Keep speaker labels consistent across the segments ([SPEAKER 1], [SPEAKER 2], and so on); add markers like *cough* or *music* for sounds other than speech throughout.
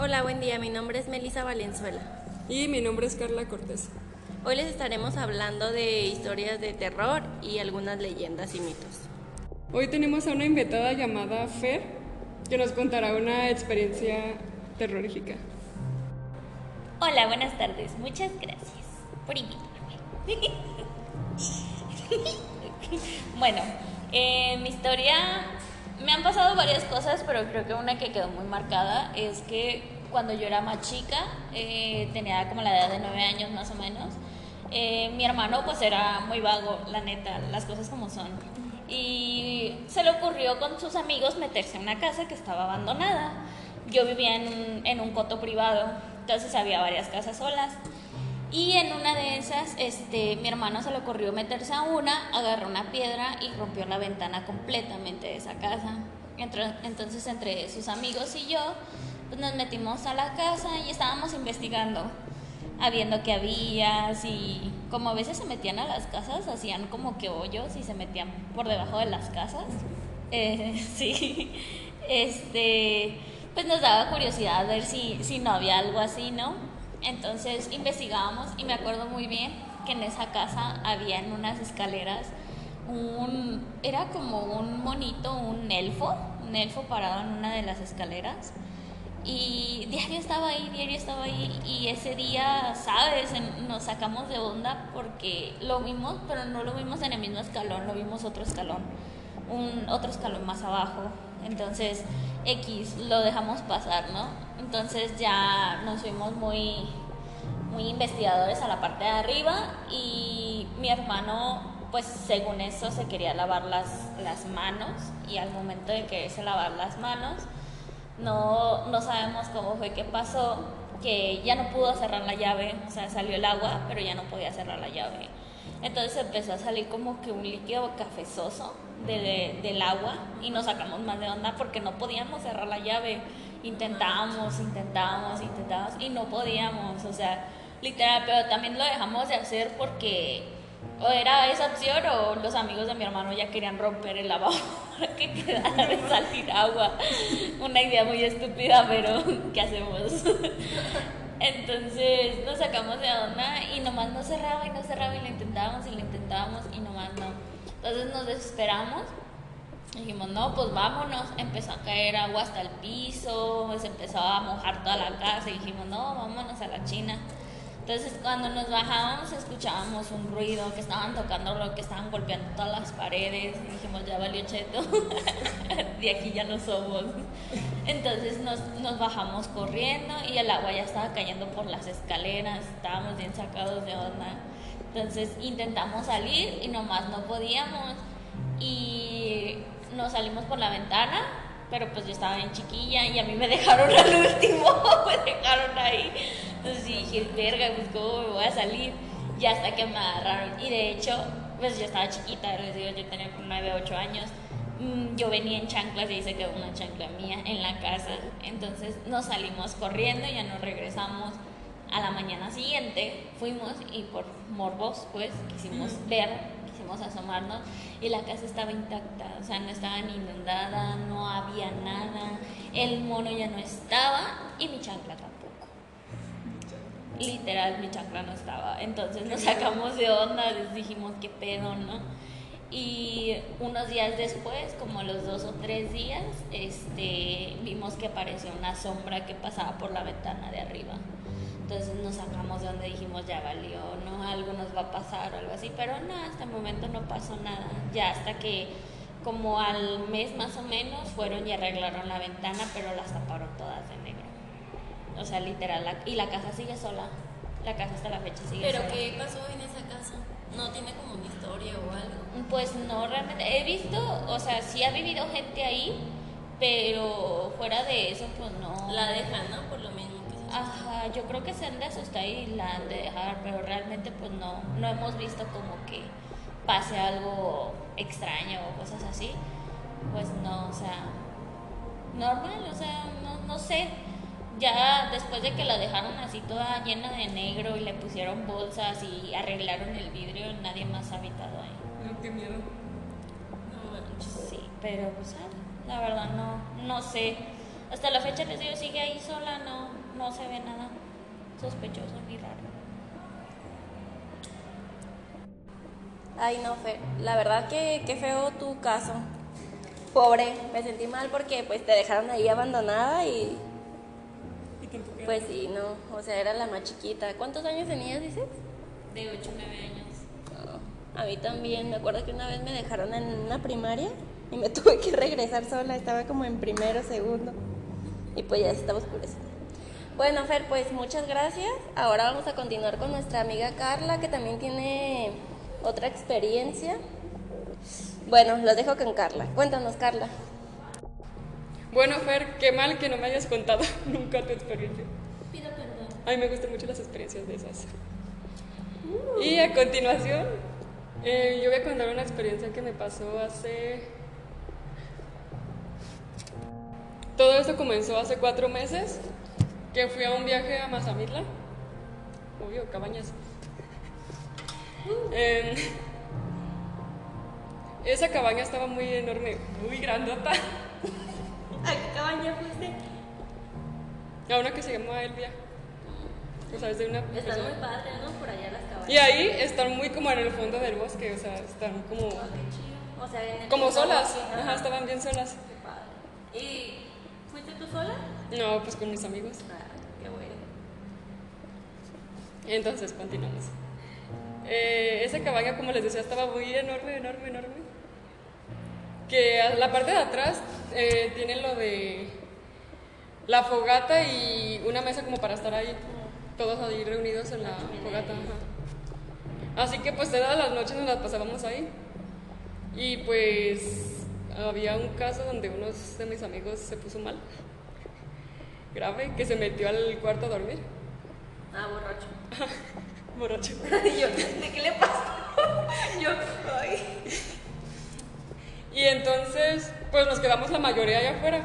[SPEAKER 1] Hola, buen día. Mi nombre es Melisa Valenzuela.
[SPEAKER 2] Y mi nombre es Carla Cortés.
[SPEAKER 1] Hoy les estaremos hablando de historias de terror y algunas leyendas y mitos.
[SPEAKER 2] Hoy tenemos a una invitada llamada Fer que nos contará una experiencia terrorífica.
[SPEAKER 3] Hola, buenas tardes. Muchas gracias por invitarme. *laughs* bueno, en eh, mi historia me han pasado varias cosas, pero creo que una que quedó muy marcada es que cuando yo era más chica, eh, tenía como la edad de nueve años más o menos, eh, mi hermano pues era muy vago, la neta, las cosas como son. Y se le ocurrió con sus amigos meterse en una casa que estaba abandonada. Yo vivía en en un coto privado, entonces había varias casas solas. Y en una de esas, este, mi hermano se le ocurrió meterse a una, agarró una piedra y rompió la ventana completamente de esa casa. Entonces, entre sus amigos y yo, pues nos metimos a la casa y estábamos investigando, habiendo que había, si, como a veces se metían a las casas, hacían como que hoyos y se metían por debajo de las casas. *laughs* Eh, sí, este, pues nos daba curiosidad ver si, si no había algo así, ¿no? Entonces investigábamos y me acuerdo muy bien que en esa casa había en unas escaleras un, era como un monito, un elfo, un elfo parado en una de las escaleras. Y diario estaba ahí, diario estaba ahí. Y ese día, ¿sabes? Nos sacamos de onda porque lo vimos, pero no lo vimos en el mismo escalón, lo vimos otro escalón, un otro escalón más abajo. Entonces, X, lo dejamos pasar, ¿no? Entonces ya nos fuimos muy, muy investigadores a la parte de arriba y mi hermano, pues según eso, se quería lavar las, las manos y al momento de quererse lavar las manos, no, no sabemos cómo fue que pasó, que ya no pudo cerrar la llave, o sea, salió el agua, pero ya no podía cerrar la llave. Entonces empezó a salir como que un líquido cafezoso del agua y nos sacamos más de onda porque no podíamos cerrar la llave. Intentábamos, intentábamos, intentábamos y no podíamos, o sea, literal, pero también lo dejamos de hacer porque o era esa opción o los amigos de mi hermano ya querían romper el lavabo *laughs* para que quedara de salir agua. Una idea muy estúpida, pero *laughs* ¿qué hacemos? *laughs* Entonces nos sacamos de onda y nomás no cerraba y no cerraba y lo intentábamos y lo intentábamos y nomás no. Entonces nos desesperamos. Dijimos, no, pues vámonos. Empezó a caer agua hasta el piso, se empezó a mojar toda la casa y dijimos, no, vámonos a la China. Entonces cuando nos bajábamos escuchábamos un ruido, que estaban tocando lo que estaban golpeando todas las paredes y dijimos, ya valió cheto, *laughs* de aquí ya no somos. Entonces nos, nos, bajamos corriendo y el agua ya estaba cayendo por las escaleras, estábamos bien sacados de onda. Entonces intentamos salir y nomás no podíamos y nos salimos por la ventana, pero pues yo estaba bien chiquilla y a mí me *laughs* dejaron al último, me dejaron ahí. Entonces dije, verga, pues cómo me voy a salir. Y hasta que me agarraron. Y de hecho, pues yo estaba chiquita, yo tenía como 9, 8 años. Mm, yo venía en chanclas y hice que una chancla mía en la casa. Entonces nos salimos corriendo, ya nos regresamos a la mañana siguiente. Fuimos y por morbos, pues, quisimos ver, quisimos asomarnos y la casa estaba intacta, o sea, no estaba ni inundada, no había nada, el mono ya no estaba y mi chancla tampoco literal mi chancla no estaba. Entonces nos sacamos de onda, les dijimos qué pedo, ¿no? Y unos días después, como los dos o tres días, este, vimos que apareció una sombra que pasaba por la ventana de arriba. Entonces nos sacamos de donde dijimos ya valió, ¿no? Algo nos va a pasar o algo así, pero no, hasta el momento no pasó nada. Ya hasta que como al mes más o menos fueron y arreglaron la ventana, pero las taparon. O sea, literal, y la casa sigue sola. La casa hasta la fecha sigue
[SPEAKER 1] ¿Pero
[SPEAKER 3] sola.
[SPEAKER 1] qué pasó en esa casa? ¿No tiene como una historia o algo?
[SPEAKER 3] Pues no, realmente. He visto, o sea, sí ha vivido gente ahí, pero fuera de eso, pues no.
[SPEAKER 1] La dejan, ¿no? Por lo mismo
[SPEAKER 3] Ajá, yo creo que se han de asustar y la han de dejar, pero realmente, pues no. No hemos visto como que pase algo extraño o cosas así. Pues no, o sea. Normal, o sea, no, no sé ya después de que la dejaron así toda llena de negro y le pusieron bolsas y arreglaron el vidrio, nadie más ha habitado ahí.
[SPEAKER 2] No, qué miedo.
[SPEAKER 3] No, sí, pero pues la verdad no, no sé. hasta la fecha les digo, sigue ahí sola, no, no se ve nada sospechoso ni raro.
[SPEAKER 1] Ay, no, Fer. La verdad que qué feo tu caso. Pobre, me sentí mal porque pues te dejaron ahí abandonada y pues sí, no, o sea, era la más chiquita. ¿Cuántos años tenías, dices?
[SPEAKER 3] De 8 o 9 años.
[SPEAKER 1] A mí también, me acuerdo que una vez me dejaron en una primaria y me *laughs* tuve que regresar sola, estaba como en primero, segundo. Y pues ya se estaba oscureciendo. Bueno, Fer, pues muchas gracias. Ahora vamos a continuar con nuestra amiga Carla, que también tiene otra experiencia. Bueno, los dejo con Carla. Cuéntanos, Carla.
[SPEAKER 2] Bueno, Fer, qué mal que no me hayas contado *laughs* nunca tu experiencia. A mí me gustan mucho las experiencias de esas. Y a continuación, eh, yo voy a contar una experiencia que me pasó hace... Todo esto comenzó hace cuatro meses, que fui a un viaje a Mazamitla. Obvio, cabañas. Em, esa cabaña estaba muy enorme, muy grandota.
[SPEAKER 1] ¿A qué cabaña fuiste?
[SPEAKER 2] A una que se llama Elvia. O sea, es de una
[SPEAKER 1] Están
[SPEAKER 2] persona-
[SPEAKER 1] muy padres, ¿no? Por allá las cabañas.
[SPEAKER 2] Y ahí están muy como en el fondo del bosque, o sea, están como,
[SPEAKER 1] Oh, qué chido. O sea, en el
[SPEAKER 2] como solas. Ajá, estaban bien solas.
[SPEAKER 1] Qué padre. ¿Y fuiste tú sola?
[SPEAKER 2] No, pues con mis amigos.
[SPEAKER 1] Ah, qué bueno.
[SPEAKER 2] Entonces, continuamos. Eh, esa cabaña, como les decía, estaba muy enorme, enorme, enorme. Que a la parte de atrás eh, tiene lo de la fogata y una mesa como para estar ahí, todos ahí reunidos en la fogata. ajá. Así que pues todas las noches nos las pasábamos ahí. Y pues había un caso donde uno de mis amigos se puso mal, grave, que se metió al cuarto a dormir,
[SPEAKER 1] Ah, borracho. *laughs*
[SPEAKER 2] borracho. *laughs*
[SPEAKER 1] Yo, ¿de qué le pasa? *laughs* yo, ay.
[SPEAKER 2] Y entonces, pues nos quedamos la mayoría allá afuera,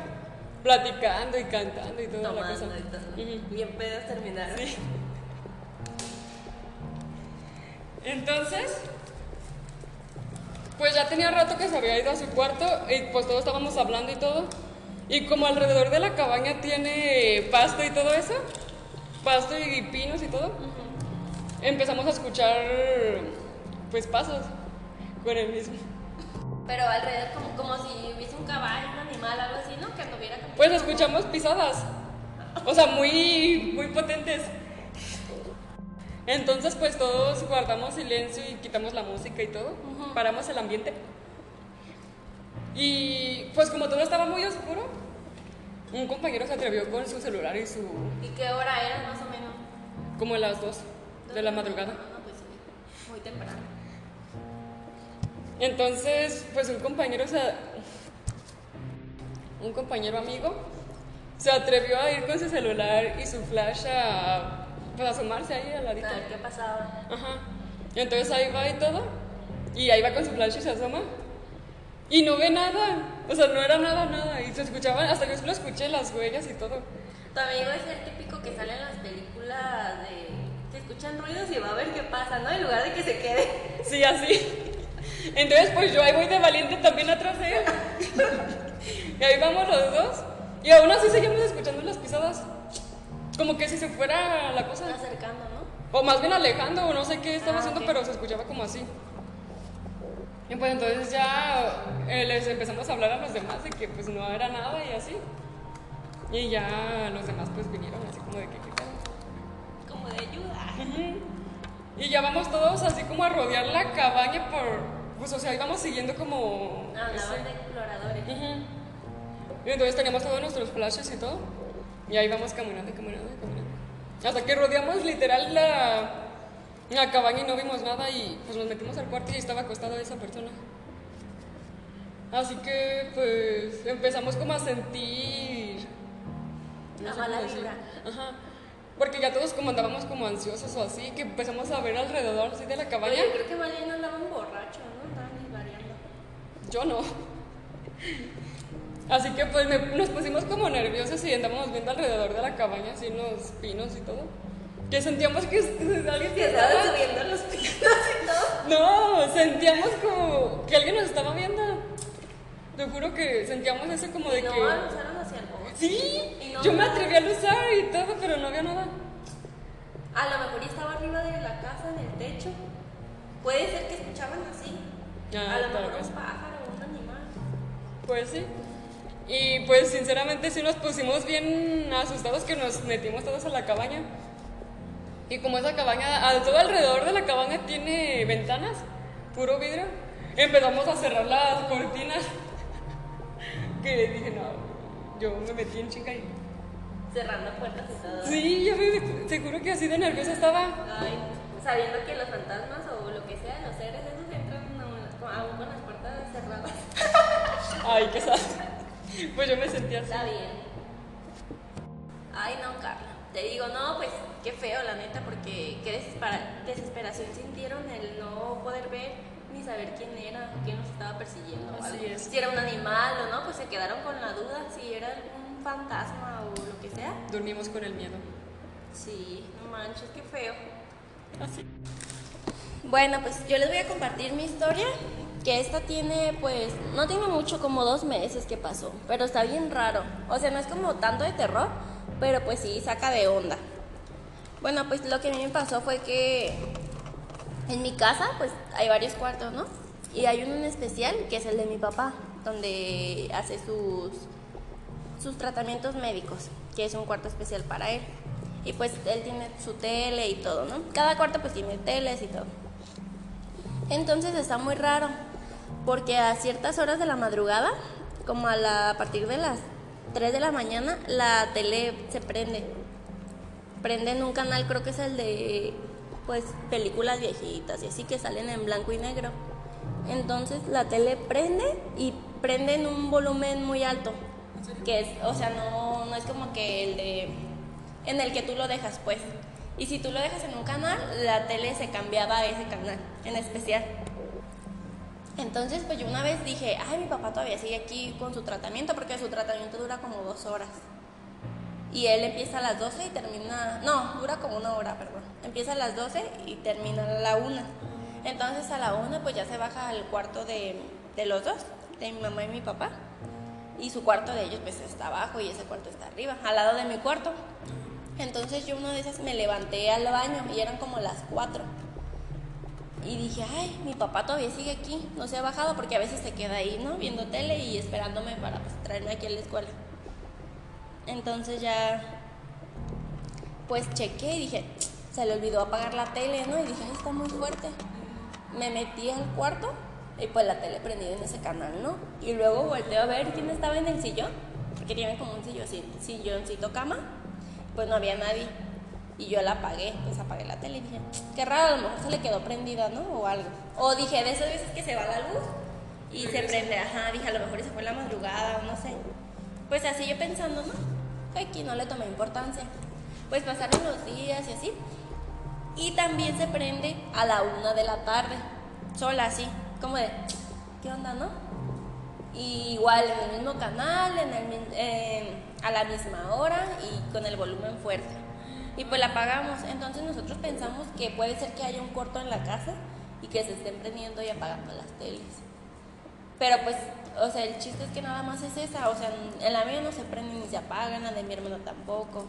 [SPEAKER 2] platicando y cantando y toda la cosa.
[SPEAKER 1] Tomando y todo.
[SPEAKER 2] Ujú.
[SPEAKER 1] Bien pedos terminaron.
[SPEAKER 2] Sí. Entonces, pues ya tenía rato que se había ido a su cuarto y pues todos estábamos hablando y todo. Y como alrededor de la cabaña tiene pasto y todo eso, pasto y pinos y todo, empezamos a escuchar pues pasos con el mismo.
[SPEAKER 1] Pero alrededor, como, como si hubiese un animal, algo así, ¿no? Que anduviera como.
[SPEAKER 2] Pues escuchamos pisadas. O sea, muy, muy potentes. Entonces, pues todos guardamos silencio y quitamos la música y todo. Paramos el ambiente. Y pues como todo estaba muy oscuro, un compañero se atrevió con su celular y su...
[SPEAKER 1] ¿Y qué hora era más o menos?
[SPEAKER 2] como a las 2 de la madrugada.
[SPEAKER 1] No, no, pues muy temprano.
[SPEAKER 2] Entonces, pues un compañero se... Un compañero amigo se atrevió a ir con su celular y su flash a... Pues asomarse ahí al ladito.
[SPEAKER 1] Qué pasaba.
[SPEAKER 2] Ajá. Y entonces ahí va y todo. Y ahí va con su flash y se asoma. Y no ve nada. O sea, no era nada, nada. Y se escuchaban, hasta yo lo escuché las huellas y todo.
[SPEAKER 1] Tu amigo es el típico que sale en las películas de que escuchan ruidos y va a ver qué pasa, ¿no? En lugar de que se quede.
[SPEAKER 2] Sí, así. Entonces, pues yo ahí voy de valiente también atrás de él. *laughs* *laughs* Y ahí vamos los dos. Y aún así seguimos escuchando las pisadas. Como que si se fuera la cosa.
[SPEAKER 1] acercando, ¿no?
[SPEAKER 2] O más bien alejando, o no sé qué estaba
[SPEAKER 1] Ah,
[SPEAKER 2] haciendo,
[SPEAKER 1] ok.
[SPEAKER 2] pero se escuchaba como así. Y pues entonces ya eh, les empezamos a hablar a los demás de que pues no era nada y así. Y ya los demás pues vinieron así como de que qué pedo.
[SPEAKER 1] Como de ayuda.
[SPEAKER 2] Y ya vamos todos así como a rodear la cabaña por, pues o sea, íbamos siguiendo como...
[SPEAKER 1] Ah,
[SPEAKER 2] ese-
[SPEAKER 1] andaban de exploradores.
[SPEAKER 2] Ujú. Y entonces teníamos todos nuestros flashes y todo. Y ahí vamos caminando, caminando, caminando. Hasta que rodeamos literal la, la cabaña y no vimos nada y pues nos metimos al cuarto y estaba acostada esa persona. Así que pues empezamos como a sentir...
[SPEAKER 1] La
[SPEAKER 2] sé
[SPEAKER 1] mala vibra.
[SPEAKER 2] Ajá. Porque ya todos como andábamos como ansiosos o así, que empezamos a ver alrededor así de la cabaña.
[SPEAKER 1] Oye, creo que más bien andaban
[SPEAKER 2] Yo no. Así que pues me- nos pusimos como nerviosos y andábamos viendo alrededor de la cabaña, así los pinos y todo. Que sentíamos que *laughs* alguien
[SPEAKER 1] Que
[SPEAKER 2] estaba...
[SPEAKER 1] subiendo los pinos y todo.
[SPEAKER 2] No, sentíamos como que alguien nos estaba viendo. Te juro que sentíamos ese como de
[SPEAKER 1] no,
[SPEAKER 2] que.
[SPEAKER 1] lo usaron hacia el bosque.
[SPEAKER 2] Sí,
[SPEAKER 1] Y no-
[SPEAKER 2] yo me atreví a usar y todo, pero no había nada.
[SPEAKER 1] A lo mejor estaba arriba de la casa, en el techo. Puede ser que escuchaban así.
[SPEAKER 2] Ah,
[SPEAKER 1] a lo mejor
[SPEAKER 2] vez.
[SPEAKER 1] un
[SPEAKER 2] Pues sí. Y pues sinceramente sí nos pusimos bien asustados que nos metimos todos a la cabaña. Y como esa cabaña, a todo alrededor de la cabaña tiene ventanas, puro vidrio, empezamos a cerrar las cortinas. *laughs* que dije, no, yo me metí en chinga y...
[SPEAKER 1] Cerrando puertas y todo.
[SPEAKER 2] Sí, yo me, te juro que así de nerviosa estaba.
[SPEAKER 1] Ay, sabiendo que los fantasmas o lo que sea, los seres esos entran aún con las puertas cerradas. *laughs*
[SPEAKER 2] Ay, qué sad. *laughs* Pues yo me sentía así.
[SPEAKER 1] Está bien. Ay, no, Carla. Te digo, no, pues qué feo, la neta, porque qué desespera- desesperación sintieron el no poder ver ni saber quién era, quién nos estaba persiguiendo.
[SPEAKER 2] Así
[SPEAKER 1] algo.
[SPEAKER 2] es.
[SPEAKER 1] Si era un animal o no, pues se quedaron con la duda si era un fantasma o lo que sea.
[SPEAKER 2] Dormimos con el miedo.
[SPEAKER 1] Sí, no manches, qué feo.
[SPEAKER 2] Así.
[SPEAKER 1] Bueno, pues yo les voy a compartir mi historia, que esta tiene, pues, no tiene mucho, como dos meses que pasó, pero está bien raro. O sea, no es como tanto de terror, pero pues sí, saca de onda. Bueno, pues lo que a mí me pasó fue que en mi casa, pues, hay varios cuartos, ¿no? Y hay uno en especial, que es el de mi papá, donde hace sus, sus tratamientos médicos, que es un cuarto especial para él. Y pues él tiene su tele y todo, ¿no? Cada cuarto pues tiene teles y todo. Entonces está muy raro, porque a ciertas horas de la madrugada, como a, la, a partir de las 3 de la mañana, la tele se prende. Prende en un canal, creo que es el de pues películas viejitas y así que salen en blanco y negro. Entonces la tele prende y prende en un volumen muy alto. Que es, o sea, no, no es como que el de en el que tú lo dejas, pues. Y si tú lo dejas en un canal, la tele se cambiaba a ese canal en especial. Entonces, pues yo una vez dije, ay, mi papá todavía sigue aquí con su tratamiento, porque su tratamiento dura como dos horas. Y él empieza a las 12 y termina, no, dura como una hora, perdón. Empieza a las 12 y termina a la una. Entonces a la una pues ya se baja al cuarto de, de los dos, de mi mamá y mi papá. Y su cuarto de ellos pues está abajo y ese cuarto está arriba, al lado de mi cuarto. Entonces yo una de esas me levanté al baño y eran como las 4. Y dije, ay, mi papá todavía sigue aquí, no se ha bajado porque a veces se queda ahí, ¿no? Viendo tele y esperándome para pues, traerme aquí a la escuela. Entonces ya, pues chequé y dije, se le olvidó apagar la tele, ¿no? Y dije, ay, está muy fuerte. Me metí al cuarto y pues la tele prendida en ese canal, ¿no? Y luego volteo a ver quién estaba en el sillón, porque tiene como un sillón, silloncito cama, pues no había nadie. Y yo la apagué, pues apagué la tele y dije, qué raro, a lo mejor se le quedó prendida, ¿no? O algo. O dije, de esas veces que se va la luz y se prende, ajá, dije, a lo mejor se fue la madrugada, o no sé. Pues así yo pensando, ¿no? Aquí no le tomé importancia. Pues pasaron los días y así. Y también se prende a la una de la tarde, sola así, como de, ¿qué onda, no? Y igual en el mismo canal, en el, en- a la misma hora y con el volumen fuerte. Y pues la apagamos. Entonces nosotros pensamos que puede ser que haya un corto en la casa y que se estén prendiendo y apagando las teles. Pero pues, o sea, el chiste es que nada más es esa. O sea, en- la mía no se prende ni se apaga, la de mi hermano tampoco.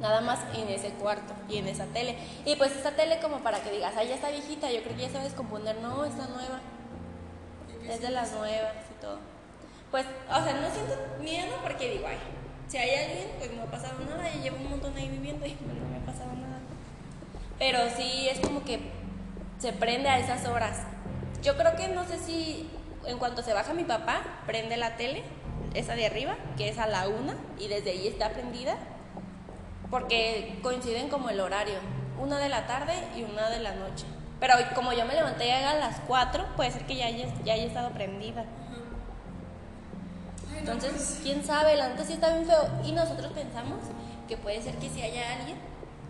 [SPEAKER 1] Nada más en ese cuarto y en esa tele. Y pues esta tele como para que digas, ay, ya está viejita, yo creo que ya a descomponer. No, está nueva. Es de las nuevas y todo. Pues, o sea, no siento miedo porque digo, ay, si hay alguien, pues no ha pasado nada. Yo llevo un montón ahí viviendo y *laughs* no me ha pasado nada. Pero sí es como que se prende a esas horas. Yo creo que no sé si en cuanto se baja mi papá, prende la tele, esa de arriba, que es a la una, y desde ahí está prendida, porque coinciden como el horario, una de la tarde y una de la noche. Pero como yo me levanté a las 4, puede ser que ya haya, ya haya estado prendida. Entonces, quién sabe, la neta sí está bien feo. Y nosotros pensamos que puede ser que si haya alguien,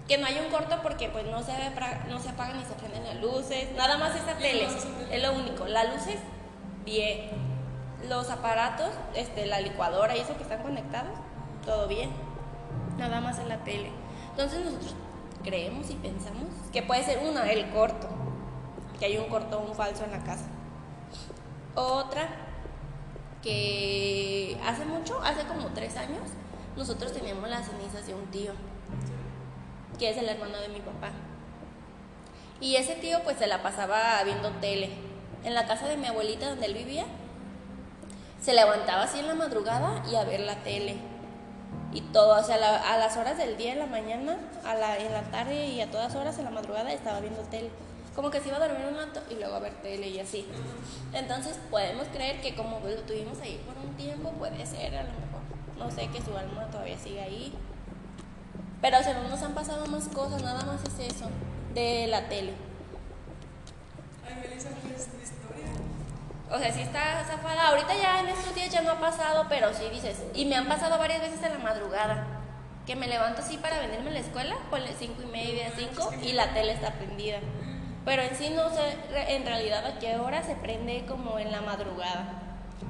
[SPEAKER 1] que no haya un corto porque pues no se, no se apagan ni se prenden las luces, nada más esa tele, es lo único. Las luces, bien. Los aparatos, este, la licuadora y eso que están conectados, todo bien. Nada más en la tele. Entonces nosotros creemos y pensamos que puede ser una, el corto, que hay un corto, un falso en la casa. Otra, que hace mucho, hace como tres años, nosotros teníamos las cenizas de un tío, que es el hermano de mi papá. Y ese tío pues se la pasaba viendo tele. En la casa de mi abuelita donde él vivía, se levantaba así en la madrugada y a ver la tele. Y todo, o sea, a las horas del día, en la mañana, a la, en la tarde y a todas horas en la madrugada estaba viendo tele. Como que se iba a dormir un rato y luego a ver tele y así. Entonces podemos creer que como lo tuvimos ahí por un tiempo, puede ser a lo mejor. No sé que su alma todavía sigue ahí. Pero o no nos han pasado más cosas, nada más es eso, de la tele.
[SPEAKER 2] Ay, Melissa, tu historia.
[SPEAKER 1] O sea, sí está zafada. Ahorita ya en estos días ya no ha pasado, pero sí dices. Y me han pasado varias veces en la madrugada. Que me levanto así para venirme a la escuela, ponle cinco y media, cinco, y la tele está prendida. Pero en sí no sé en realidad a qué hora se prende como en la madrugada.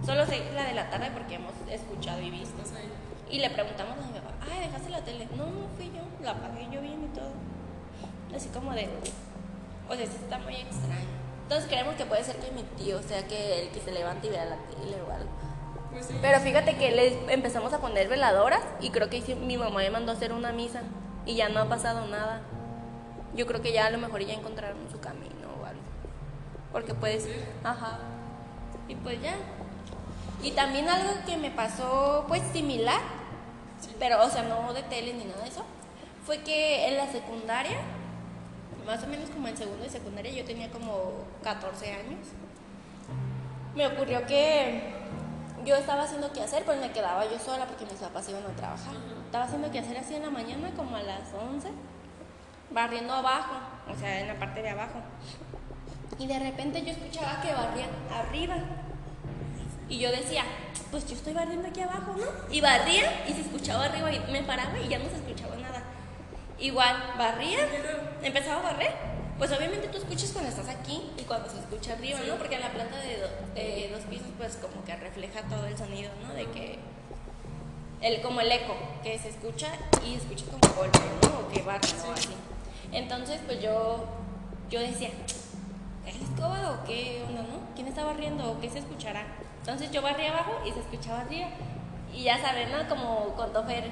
[SPEAKER 1] Solo sé la de la tarde porque hemos escuchado y visto. Y le preguntamos a mi papá, ay, dejaste la tele. No, no fui yo, la apagué yo bien y todo. Así como de, o sea, sí está muy extraño. Entonces creemos que puede ser que mi tío sea que el que se levante y vea la tele o algo.
[SPEAKER 2] Pues sí.
[SPEAKER 1] Pero fíjate que le empezamos a poner veladoras y creo que mi mamá me mandó a hacer una misa y ya no ha pasado nada. Yo creo que ya a lo mejor ya encontraron su camino o algo. Porque puedes, ajá. Y pues ya. Y también algo que me pasó pues similar, pero o sea, no de tele ni nada de eso, fue que en la secundaria, más o menos como en segundo de secundaria, yo tenía como 14 años me ocurrió que yo estaba haciendo qué hacer, pues me quedaba yo sola porque mis papás iban a trabajar. Estaba haciendo qué hacer así en la mañana, como a las 11, barriendo abajo, o sea, en la parte de abajo. Y de repente yo escuchaba que barrían arriba. Y yo decía, pues yo estoy barriendo aquí abajo, ¿no? Y barría y se escuchaba arriba y me paraba y ya no se escuchaba nada. Igual, barría, empezaba a barrer. Pues obviamente tú escuchas cuando estás aquí y cuando se escucha arriba, ¿no? Porque en la planta de, do- de dos pisos pues como que refleja todo el sonido, ¿no? De que el, como el eco que se escucha y escucha como golpe, ¿no? O que barre o así. Entonces, pues yo, yo decía, ¿es escoba o qué no? ¿Quién está barriendo o qué se escuchará? Entonces yo barría abajo y se escuchaba arriba. Y ya saben, ¿no? Como contó Fer, eh,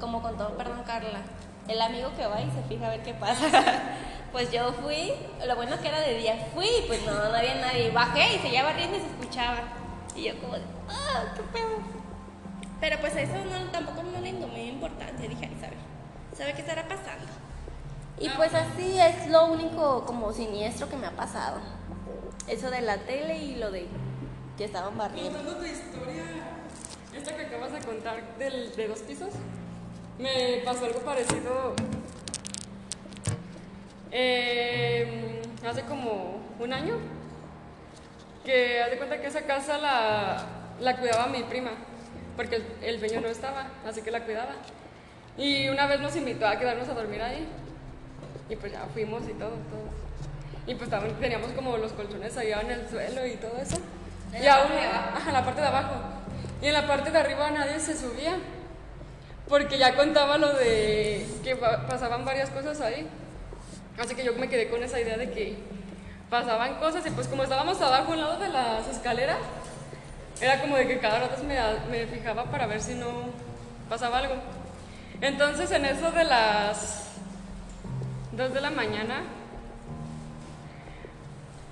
[SPEAKER 1] como contó, perdón, Carla, el amigo que va y se fija a ver qué pasa. *laughs* Pues yo fui, lo bueno que era de día, fui, pues no, no había nadie. Bajé y seguía barriendo y se escuchaba. Y yo como ah, qué pedo. Pero pues eso no, tampoco no le tomé importancia. Dije, ay, sabe, sabe qué estará pasando. Y pues así es lo único como siniestro que me ha pasado. Eso de la tele y lo de que estaban barriendo.
[SPEAKER 2] Contando tu historia, esta que acabas de contar del, de dos pisos, me pasó algo parecido eh, hace como un año. Que haz de cuenta que esa casa la, la cuidaba mi prima, porque el, el dueño no estaba, así que la cuidaba. Y una vez nos invitó a quedarnos a dormir ahí. Y pues ya fuimos y todo, todo. Y pues también teníamos como los colchones allá en el suelo y todo eso.
[SPEAKER 1] En
[SPEAKER 2] y aún, ajá, en la parte de abajo. Y en la parte de arriba nadie se subía. Porque ya contaba lo de que pa- pasaban varias cosas ahí. Así que yo me quedé con esa idea de que pasaban cosas y pues como estábamos abajo al lado de las escaleras, era como de que cada rato me, me fijaba para ver si no pasaba algo. Entonces en eso de las 2 de la mañana,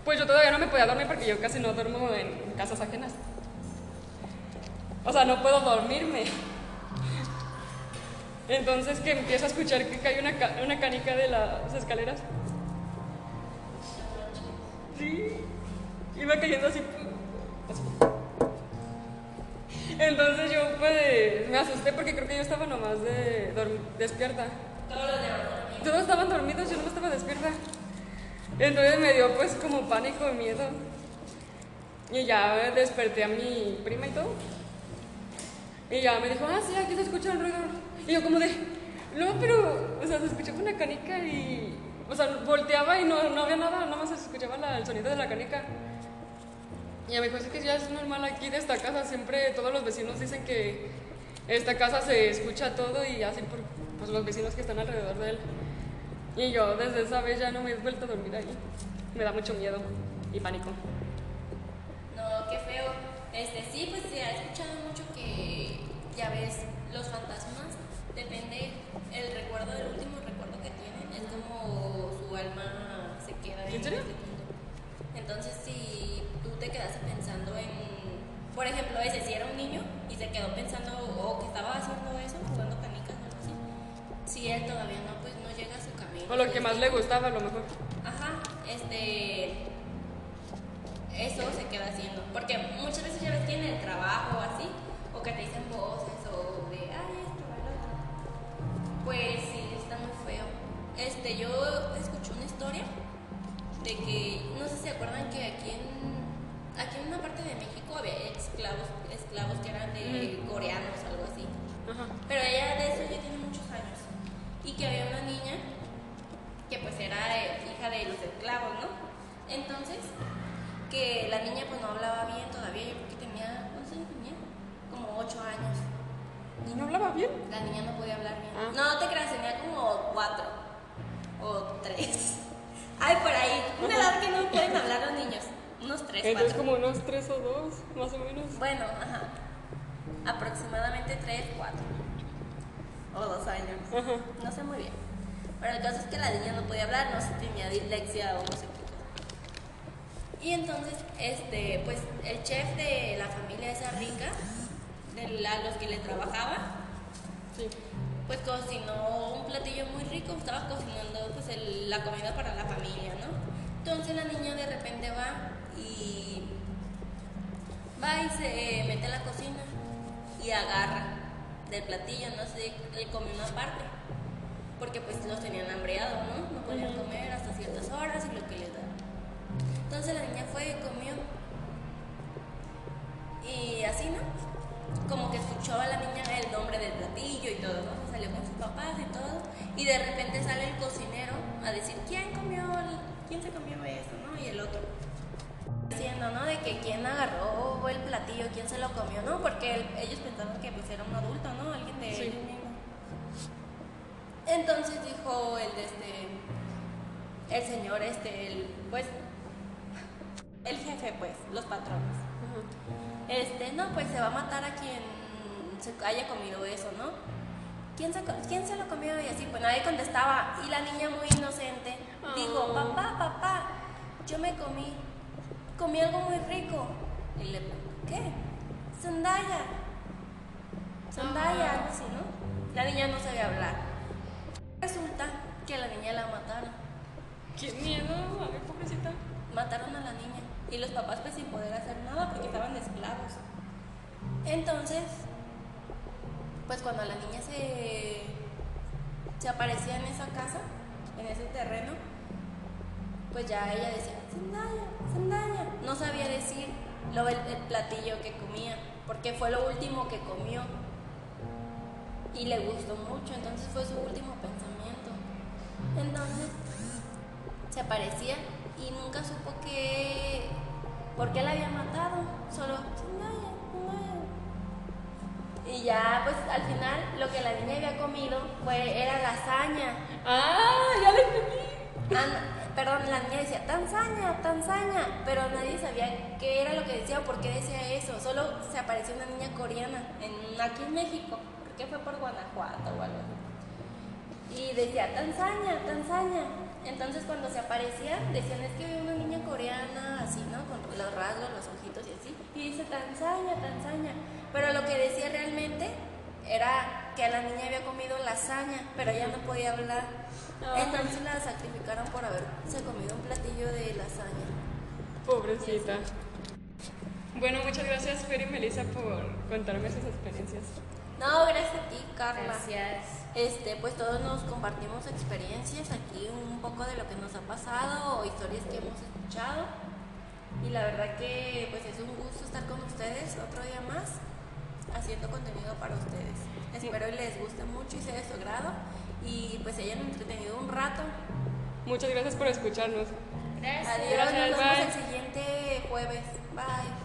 [SPEAKER 2] pues yo todavía no me podía dormir porque yo casi no duermo en casas ajenas. O sea, no puedo dormirme. Entonces que empiezo a escuchar que cae una, ca- una canica de las escaleras. Sí, iba cayendo así. Entonces yo pues me asusté porque creo que yo estaba nomás de despierta. Todos estaban dormidos, yo no estaba despierta. Entonces me dio pues como pánico y miedo. Y ya desperté a mi prima y todo. Y ya me dijo, ah, sí, aquí se escucha el ruido. Y yo como de, no, pero, o sea, se escuchaba una canica y, o sea, volteaba y no, no había nada, nada más se escuchaba el sonido de la canica. Y me dijo, es que ya es normal aquí de esta casa, siempre todos los vecinos dicen que esta casa se escucha todo y así por pues, los vecinos que están alrededor de él. Y yo desde esa vez ya no me he vuelto a dormir ahí. Me da mucho miedo y pánico.
[SPEAKER 1] No, qué feo. Este, sí, pues se ha escuchado mucho que ya ves los fantasmas, depende el recuerdo del último recuerdo que tienen, es como su alma se queda en, ¿En serio? Este Entonces, si tú te quedas pensando en, por ejemplo, ese si era un niño y se quedó pensando o oh, que estaba haciendo eso, jugando canicas o algo así, si él todavía no camino.
[SPEAKER 2] O lo que más le gustaba, a lo mejor.
[SPEAKER 1] Ajá, este. Eso se queda haciendo. Porque muchas veces ya ves que en el trabajo o así, o que te dicen voces o de, ay, esto, otro. Pues sí, está muy feo. Este, yo escuché una historia de que, no sé si se acuerdan que aquí en, aquí en una parte de México había esclavos, esclavos que eran de coreanos o algo así.
[SPEAKER 2] Ajá.
[SPEAKER 1] Pero ella de eso ya tiene muchos años. Y que había una niña que pues era eh, hija de los esclavos, ¿no? Entonces, que la niña pues no hablaba bien todavía, yo creo que tenía, ¿cuántos años tenía? Como 8 años.
[SPEAKER 2] ¿Y no hablaba bien?
[SPEAKER 1] La niña no podía hablar bien.
[SPEAKER 2] Ah.
[SPEAKER 1] No, no te creas, tenía como 4 o 3. Ay, por ahí, una edad que no pueden hablar los niños. Unos 3, 4.
[SPEAKER 2] Entonces como unos tres o dos, más o menos.
[SPEAKER 1] Bueno, ajá. Aproximadamente 3, 4. O 2 años.
[SPEAKER 2] Ajá.
[SPEAKER 1] No sé muy bien. Pero el caso es que la niña no podía hablar, no sé si tenía dislexia o no sé qué. Y entonces, este, pues el chef de la familia esa rica, de la- los que le trabajaba,
[SPEAKER 2] Sí.
[SPEAKER 1] pues cocinó un platillo muy rico, estaba cocinando pues el- la comida para la familia, ¿no? Entonces la niña de repente va y va y se mete a la cocina y agarra del platillo, no sé, le come una parte, porque pues los tenían hambreado, ¿no? No podían comer hasta ciertas horas y lo que les da. Entonces la niña fue y comió. Y así, ¿no? Como que escuchó a la niña el nombre del platillo y todo, ¿no? Se salió con sus papás y todo. Y de repente sale el cocinero a decir, ¿quién comió? ¿Quién se comió eso, no? Y el otro. Diciendo, ¿no? De que quién agarró el platillo, quién se lo comió, ¿no? Porque el- ellos pensaban que pues era un adulto, ¿no? Alguien de
[SPEAKER 2] Sí.
[SPEAKER 1] ellos. Entonces dijo el de este, el señor este, el, pues, el jefe, pues, los patrones. Este, no, pues se va a matar a quien se haya comido eso, ¿no? ¿Quién se, ¿Quién se lo comió? Y así, pues nadie contestaba. Y la niña muy inocente dijo,
[SPEAKER 2] Oh.
[SPEAKER 1] papá, papá, yo me comí, comí algo muy rico. Y le preguntó, ¿qué? Zendaya. Zendaya, algo así, ¿no? La niña no sabía hablar. Resulta que a la niña la mataron.
[SPEAKER 2] ¡Qué miedo! A ver, pobrecita.
[SPEAKER 1] mataron a la niña y los papás pues sin poder hacer nada porque estaban esclavos. Entonces, pues cuando la niña se, se aparecía en esa casa, en ese terreno, pues ya ella decía, Zendaya, Zendaya. No sabía decir lo, el, el platillo que comía, porque fue lo último que comió. Y le gustó mucho, entonces fue su último pensamiento. Entonces, se aparecía y nunca supo que por qué la había matado. Solo Zendaya, Zendaya. Y ya pues al final lo que la niña había comido fue era lasaña.
[SPEAKER 2] ¡Ah! ¡Ya la entendí!
[SPEAKER 1] Ah, perdón, la niña decía tanzaña, tanzaña, pero nadie sabía qué era lo que decía o por qué decía eso. Solo se apareció una niña coreana en, aquí en México, que fue por Guanajuato o algo así. Y decía tanzaña, tanzaña. Entonces cuando se aparecía decían es que una niña coreana así, ¿no? Con los rasgos, los ojitos y así. Y dice tanzaña, tanzaña. Pero lo que decía realmente era que la niña había comido lasaña, pero ella no podía hablar.
[SPEAKER 2] Ay.
[SPEAKER 1] Entonces la sacrificaron por haberse comido un platillo de lasaña.
[SPEAKER 2] Pobrecita. Bueno, muchas gracias, Fer y Melissa, por contarme esas experiencias.
[SPEAKER 1] No, gracias a ti, Carla.
[SPEAKER 3] Gracias.
[SPEAKER 1] Este, pues todos nos compartimos experiencias aquí, un poco de lo que nos ha pasado o historias que hemos escuchado. Y la verdad que pues es un gusto estar con ustedes otro día más haciendo contenido para ustedes. Espero les guste mucho y sea de su agrado y pues hayan entretenido un rato.
[SPEAKER 2] Muchas gracias por escucharnos.
[SPEAKER 3] Gracias.
[SPEAKER 1] Adiós,
[SPEAKER 2] Gracias,
[SPEAKER 1] nos vemos
[SPEAKER 2] bye.
[SPEAKER 1] el siguiente jueves. Bye.